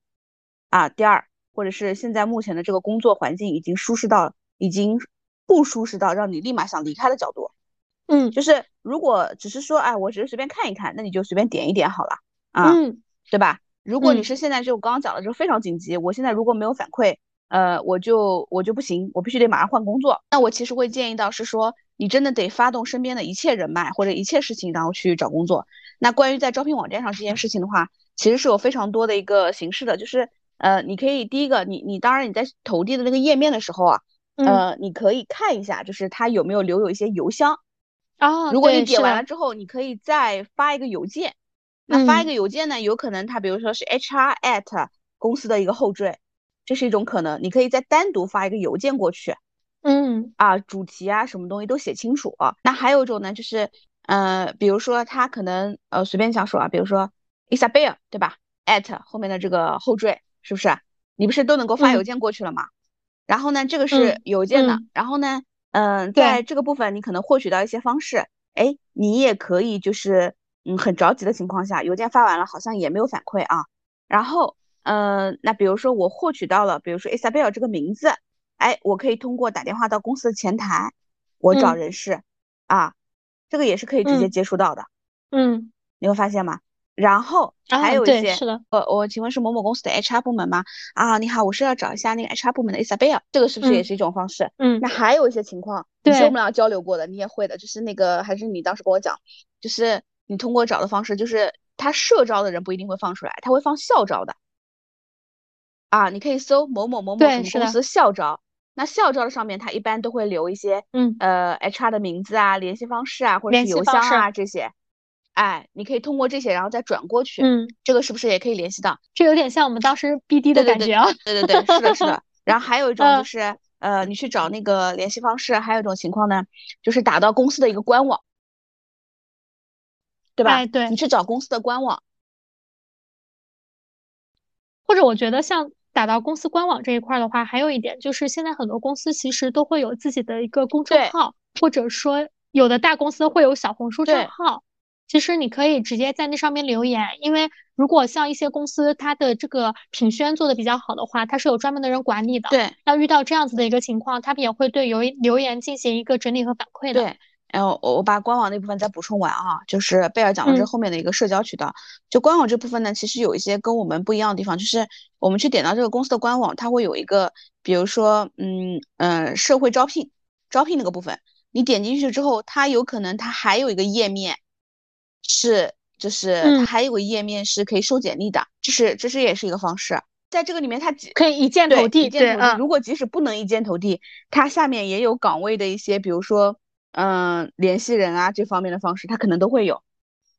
啊。第二，或者是现在目前的这个工作环境已经舒适到，已经不舒适到让你立马想离开的角度。嗯，就是如果只是说，哎，我只是随便看一看，那你就随便点一点好了啊，对吧？如果你是现在就我刚刚讲的就非常紧急，我现在如果没有反馈，呃，我就我就不行，我必须得马上换工作。那我其实会建议到是说。你真的得发动身边的一切人脉或者一切事情，然后去找工作。那关于在招聘网站上这件事情的话，其实是有非常多的一个形式的，就是呃，你可以第一个，你你当然你在投递的那个页面的时候啊，呃，你可以看一下，就是他有没有留有一些邮箱啊。如果你点完了之后，你可以再发一个邮件。那发一个邮件呢，有可能他比如说是 HR at 公司的一个后缀，这是一种可能。你可以再单独发一个邮件过去。嗯啊，主题啊，什么东西都写清楚啊。那还有一种呢，就是呃，比如说他可能呃随便想说啊，比如说 Isabel 对吧？at 后面的这个后缀是不是？你不是都能够发邮件过去了吗？然后呢，这个是邮件的。然后呢，嗯，在这个部分你可能获取到一些方式，哎，你也可以就是嗯很着急的情况下，邮件发完了好像也没有反馈啊。然后，呃，那比如说我获取到了，比如说 Isabel 这个名字，哎，我可以通过打电话到公司的前台，我找人事啊，这个也是可以直接接触到的。嗯，你会发现吗？然后还有一些，是的，我我请问是某某公司的 HR 部门吗？啊，你好，我是要找一下那个 HR 部门的 Isabel，这个是不是也是一种方式？嗯，那还有一些情况，对，是我们俩交流过的，你也会的，就是那个还是你当时跟我讲，就是你通过找的方式，就是他社招的人不一定会放出来，他会放校招的。啊，你可以搜某某某某什么公司校招，那校招的上面他一般都会留一些，嗯，呃，HR 的名字啊、联系方式啊，或者是邮箱啊这些。哎，你可以通过这些，然后再转过去。嗯，这个是不是也可以联系到？这有点像我们当时 BD 的感觉啊。对对对，是的，是的。然后还有一种就是，呃，你去找那个联系方式。还有一种情况呢，就是打到公司的一个官网，对吧？哎，对。你去找公司的官网，或者我觉得像打到公司官网这一块的话，还有一点就是，现在很多公司其实都会有自己的一个公众号，或者说有的大公司会有小红书账号。其实你可以直接在那上面留言，因为如果像一些公司，它的这个品宣做的比较好的话，它是有专门的人管理的。对，要遇到这样子的一个情况，他们也会对留留言进行一个整理和反馈的。对，然后我我把官网那部分再补充完啊，就是贝尔讲的是后面的一个社交渠道。就官网这部分呢，其实有一些跟我们不一样的地方，就是我们去点到这个公司的官网，它会有一个，比如说，嗯嗯，社会招聘，招聘那个部分，你点进去之后，它有可能它还有一个页面。是，就是它还有个页面是可以收简历的，这是这是也是一个方式。在这个里面，它可以一键投递，一键投递。如果即使不能一键投递，它下面也有岗位的一些，比如说，嗯，联系人啊这方面的方式，他可能都会有。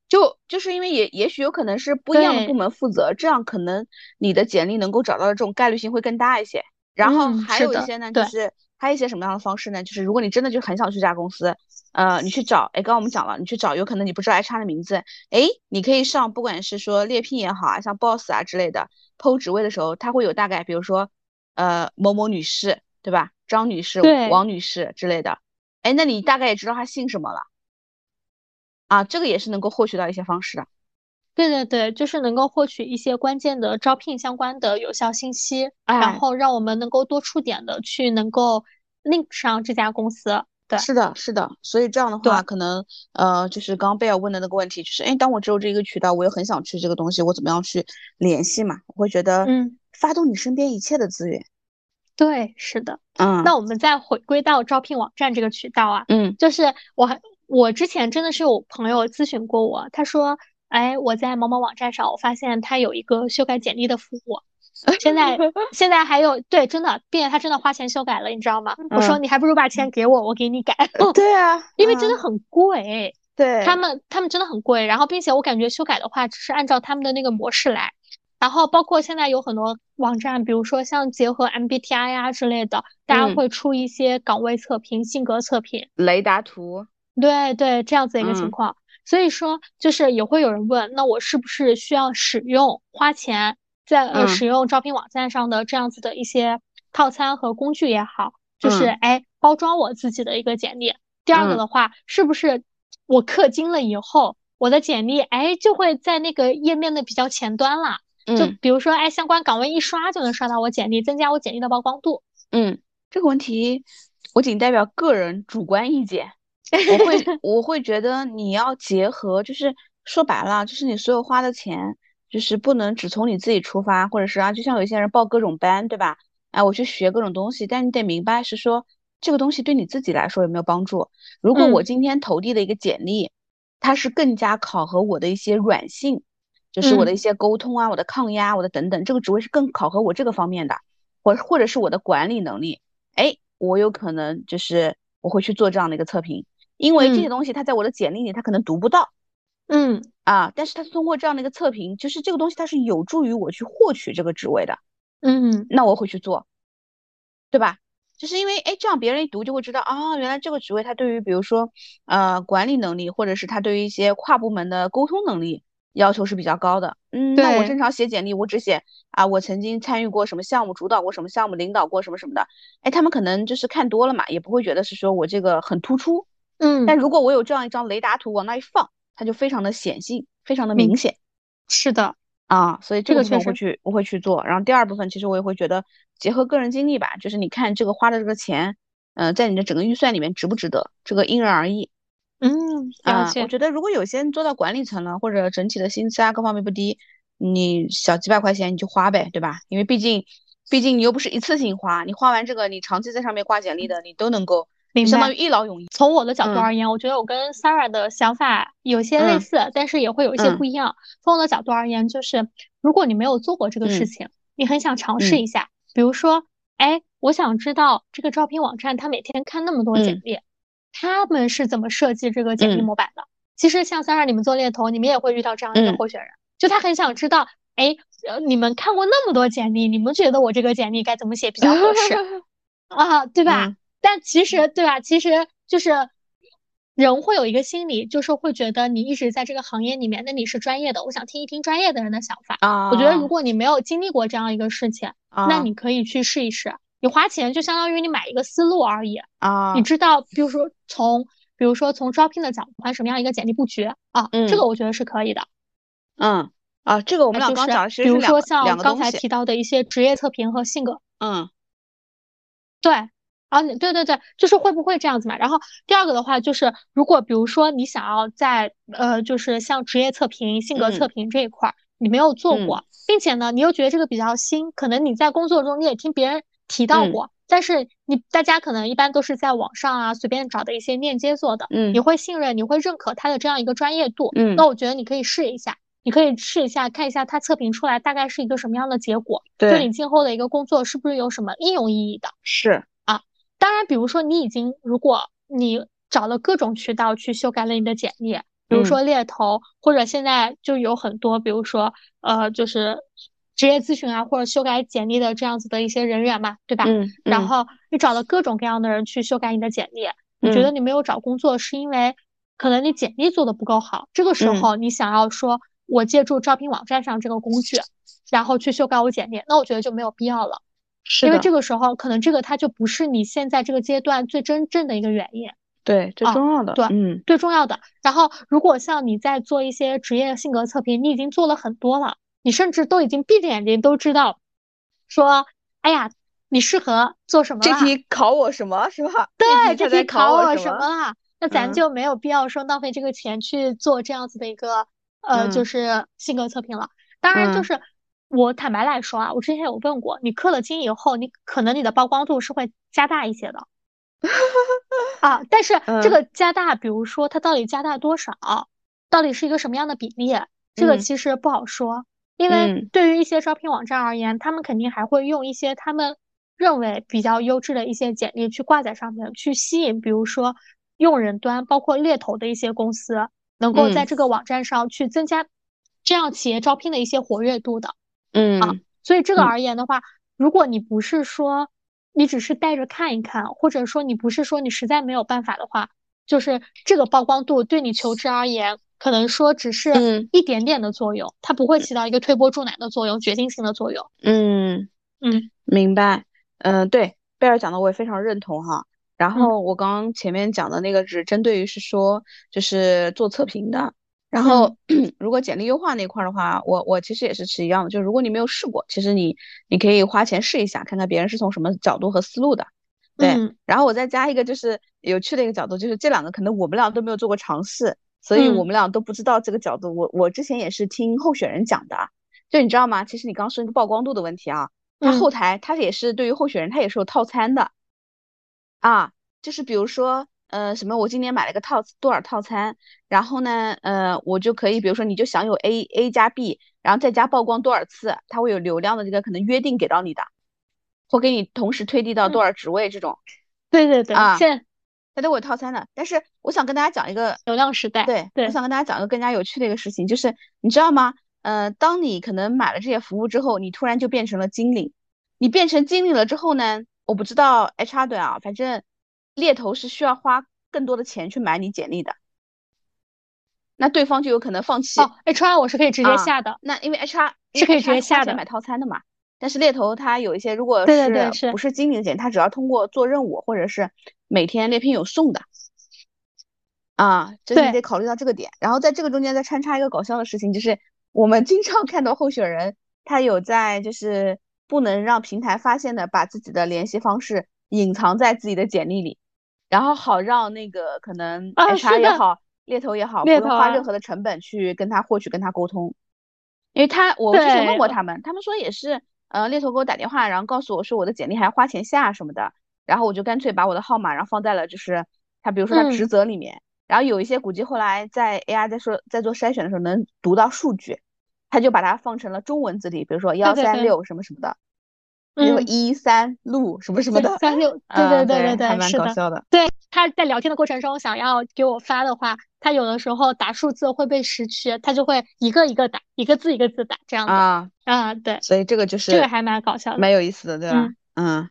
就就是因为也也许有可能是不一样的部门负责，这样可能你的简历能够找到的这种概率性会更大一些。然后还有一些呢，就是还有一些什么样的方式呢？就是如果你真的就很想去这家公司。呃，你去找，哎，刚刚我们讲了，你去找，有可能你不知道 HR 的名字，哎，你可以上，不管是说猎聘也好啊，像 Boss 啊之类的，PO 职位的时候，他会有大概，比如说，呃，某某女士，对吧？张女士、王女士之类的，哎，那你大概也知道他姓什么了，啊，这个也是能够获取到一些方式的。对对对，就是能够获取一些关键的招聘相关的有效信息，然后让我们能够多触点的去能够 link 上这家公司。对是的，是的，所以这样的话，可能呃，就是刚刚贝尔问的那个问题，就是哎，当我只有这一个渠道，我又很想去这个东西，我怎么样去联系嘛？我会觉得，嗯，发动你身边一切的资源。对，是的，嗯。那我们再回归到招聘网站这个渠道啊，嗯，就是我我之前真的是有朋友咨询过我，他说，哎，我在某某网站上，我发现他有一个修改简历的服务。现在现在还有对，真的，并且他真的花钱修改了，你知道吗？我说你还不如把钱给我，我给你改。对啊，因为真的很贵。对，他们他们真的很贵。然后，并且我感觉修改的话，只是按照他们的那个模式来。然后，包括现在有很多网站，比如说像结合 MBTI 呀之类的，大家会出一些岗位测评、性格测评、雷达图。对对，这样子一个情况。所以说，就是也会有人问，那我是不是需要使用花钱？在呃使用招聘网站上的这样子的一些套餐和工具也好，就是哎包装我自己的一个简历。第二个的话，是不是我氪金了以后，我的简历哎就会在那个页面的比较前端了？就比如说哎相关岗位一刷就能刷到我简历，增加我简历的曝光度。嗯，这个问题我仅代表个人主观意见，我会我会觉得你要结合，就是说白了，就是你所有花的钱。就是不能只从你自己出发，或者是啊，就像有些人报各种班，对吧？哎，我去学各种东西，但你得明白是说这个东西对你自己来说有没有帮助。如果我今天投递的一个简历，它是更加考核我的一些软性，就是我的一些沟通啊，我的抗压，我的等等，这个职位是更考核我这个方面的，或或者是我的管理能力，哎，我有可能就是我会去做这样的一个测评，因为这些东西它在我的简历里它可能读不到。嗯啊，但是他通过这样的一个测评，就是这个东西它是有助于我去获取这个职位的，嗯，那我会去做，对吧？就是因为哎，这样别人一读就会知道啊，原来这个职位它对于比如说呃管理能力，或者是他对于一些跨部门的沟通能力要求是比较高的。嗯，那我正常写简历，我只写啊，我曾经参与过什么项目，主导过什么项目，领导过什么什么的，哎，他们可能就是看多了嘛，也不会觉得是说我这个很突出。嗯，但如果我有这样一张雷达图往那一放。它就非常的显性，非常的明显。是的，啊，所以这个我会去我会去做。然后第二部分其实我也会觉得结合个人经历吧，就是你看这个花的这个钱，呃，在你的整个预算里面值不值得，这个因人而异。嗯，了啊，我。觉得如果有些人做到管理层了，或者整体的薪资啊各方面不低，你小几百块钱你就花呗，对吧？因为毕竟，毕竟你又不是一次性花，你花完这个，你长期在上面挂简历的，你都能够，明相当于一劳永逸。从我的角度嗯而言，我觉得我跟 Sarah 的想法有些类嗯似，但是也会有一些嗯不一样。从我的角度而言，就是如果你没有做过这个事嗯情，你很想尝试嗯一下，比如说，哎，我想知道这个招聘网站它每天看那么多简嗯历，他们是怎么设计这个简历嗯模板的？其实像 Sarah 你们做猎头，你们也会遇到这样一个嗯候选人，就他很想知道，哎，呃，你们看过那么多简历，你们觉得我这个简历该怎么写比较合适？啊，对吧？嗯但其实，对吧？其实就是人会有一个心理，就是会觉得你一直在这个行业里面，那你是专业的，我想听一听专业的人的想法。啊，我觉得如果你没有经历过这样一个事情，那啊你可以去试一试。你花钱就相当于你买一个思路而已。啊你知道，比如说从，比如说从招聘的角度，看什么样一个简历布局啊，这嗯个我觉得是可以的。嗯啊，这个我们俩就是刚讲的是比如说像刚。才提到的一些职业测评和性格嗯对，啊，你对对对，就是会不会这样子嘛？然后第二个的话就是，如果比如说你想要在呃，就是像职业测评、性格测嗯评这一块儿，你没有做嗯过，并且呢，你又觉得这个比较新，可能你在工作中你也听别人提到嗯。过，但是你大家可能一般都是在网上啊随便找的一些链接做的，嗯。你会信任，你会认可他的这样一个专业度，嗯。那我觉得你可以试一下。你可以试一下，看一下他测评出来大概是一个什么样的结果，对对。你今后的一个工作是不是有什么应用意义的。是。啊当然，比如说你已经，如果你找了各种渠道去修改了你的简历，比如嗯。说猎头，或者现在就有很多，比如说呃，就是职业咨询啊，或者修改简历的这样子的一些人员嘛，对吧？嗯嗯然后你找了各种各样的人去修改你的简历，你觉得嗯你没有找工作，是因为可能你简历做的不够好，这个时嗯候你想要说我借助招聘网站上这个工具，然后去修改我简历，那我觉得就没有必要了。因为，这个时候，可能这个它就不是你现在这个阶段最真正的一个原因，对最啊重要的，对嗯最重要的。然后，如果像你在做一些职业性格测评，你已经做了很多了，你甚至都已经闭着眼睛都知道，说，哎呀，你适合做什么这题考我什么是吧？对，这这题考考我什什么啊？那咱嗯就没有必要说浪费这个钱去做这样子的一个呃，就嗯是性格测评了。当然，就嗯是我坦白来说啊，我之前有问过，你氪了金以后，你可能你的曝光度是会加大一些的 啊。但是这嗯个加大，比如说它到底加大多少，到底是一个什么样的比例，这个嗯其实不好说。因为嗯。对于一些招聘网站而言，他们肯定还会用一些他们认为比较优质的一些简历去挂在上面，去吸引，比如说用人端，包括猎头的一些公司，能够在嗯。这个网站上去增加这样企业招聘的一些活跃度的。嗯啊所以这个嗯。而言的话，如果你不是说你只是带着看一看，或者说你不是说你实在没有办法的话，就是这个曝光度对你求职而言，可能说只是嗯。一点点的作用，它不会起到一个推波助澜的作用，决定性的作用。嗯嗯。明白，嗯，对，贝尔讲的我也非常认同哈。然嗯。后我刚刚前面讲的那个只针对于是说就是做测评的，然后 如果简历优化那块儿的话，我我其实也是持一样的，就是如果你没有试过，其实你你可以花钱试一下，看看别人是从什么角度和思路的。对，嗯。然后我再加一个就是有趣的一个角度，就是这两个可能我们俩都没有做过尝试，所以我嗯。们俩都不知道这个角度。我我之前也是听候选人讲的，就你知道吗？其实你刚刚说那个曝光度的问题啊，他后嗯。台他也是对于候选人，他也是有套餐的。啊，就是比如说，呃，什么我今年买了个套多少套餐，然后呢，呃，我就可以，比如说你就享有 A A 加 B，然后再加曝光多少次，它会有流量的这个可能约定给到你的，或给你同时推递到多少职位这种，对对对，啊现在它都会有套餐的。但是我想跟大家讲一个流量时代，对，对我想跟大家讲一个更加有趣的一个事情，就是你知道吗？呃，当你可能买了这些服务之后，你突然就变成了经理。你变成经理了之后呢，我不知道 HR 对啊，反正猎头是需要花更多的钱去买你简历的，那对方就有可能放弃。哦，HR 我是可以直接啊下的，那因为 HR 是可以直接下的买套餐的嘛，但是猎头它有一些如果是是不是经理的简历，它只要通过做任务或者是每天猎聘有送的啊，就是你得考虑到这个点。然后在这个中间再穿插一个搞笑的事情，就是我们经常看到候选人他有在就是不能让平台发现的，把自己的联系方式隐藏在自己的简历里，然后好让那个可能 HR 也好，猎头也好，不用花任何的成本去跟他获取跟他沟通。因为他我之前问过他们，他们说也是。呃，猎头给我打电话，然后告诉我说我的简历还要花钱下什么的，然后我就干脆把我的号码，然后放在了就是他，比如说他职责里面，然后有一些估计后来在 AI 在说在做筛选的时候能读到数据，他就把它放成了中文字体，比如说幺三六什么什么的。嗯，一三路什么什么的，三六，对对对对对，还蛮搞笑的。对，他在聊天的过程中想要给我发的话，他有的时候打数字会被识区，他就会一个一个打，一个字一个字打这样子。啊啊，对。所以这个就是这个还蛮搞笑的，蛮有意思的，对吧？嗯，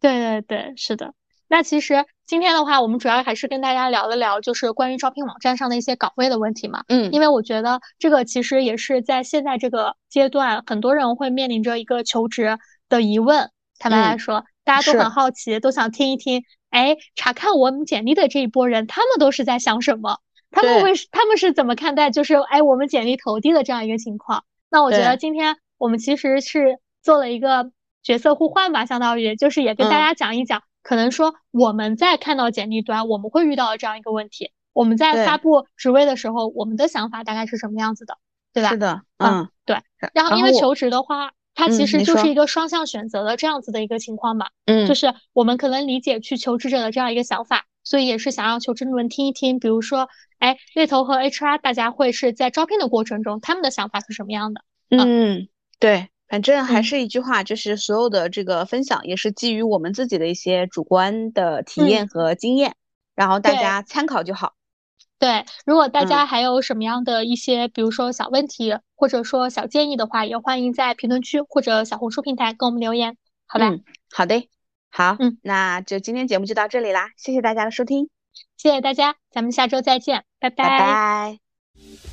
对对对，是的。那其实今天的话，我们主要还是跟大家聊了聊，就是关于招聘网站上的一些岗位的问题嘛。嗯，因为我觉得这个其实也是在现在这个阶段，很多人会面临着一个求职的疑问。坦白来说，大家都很好奇，都想听一听。哎，查看我们简历的这一波人，他们都是在想什么？他们为他们是怎么看待就是哎我们简历投递的这样一个情况？那我觉得今天我们其实是做了一个角色互换吧，相当于就是也跟大家讲一讲，可能说我们在看到简历端我们会遇到的这样一个问题，我们在发布职位的时候，我们的想法大概是什么样子的，对吧？是的，嗯，对。然后因为求职的话。它其实就是一个双向选择的这样子的一个情况嘛，嗯，就是我们可能理解去求职者的这样一个想法，所以也是想让求职者们听一听，比如说，哎，猎头和 HR 大家会是在招聘的过程中，他们的想法是什么样的？嗯，对，反正还是一句话，就是所有的这个分享也是基于我们自己的一些主观的体验和经验，然后大家参考就好。对，如果大家还有什么样的一些，比如说小问题，或者说小建议的话，也欢迎在评论区或者小红书平台跟我们留言，好吧？好的，好，嗯，那就今天节目就到这里啦，谢谢大家的收听，谢谢大家，咱们下周再见，拜拜。拜拜。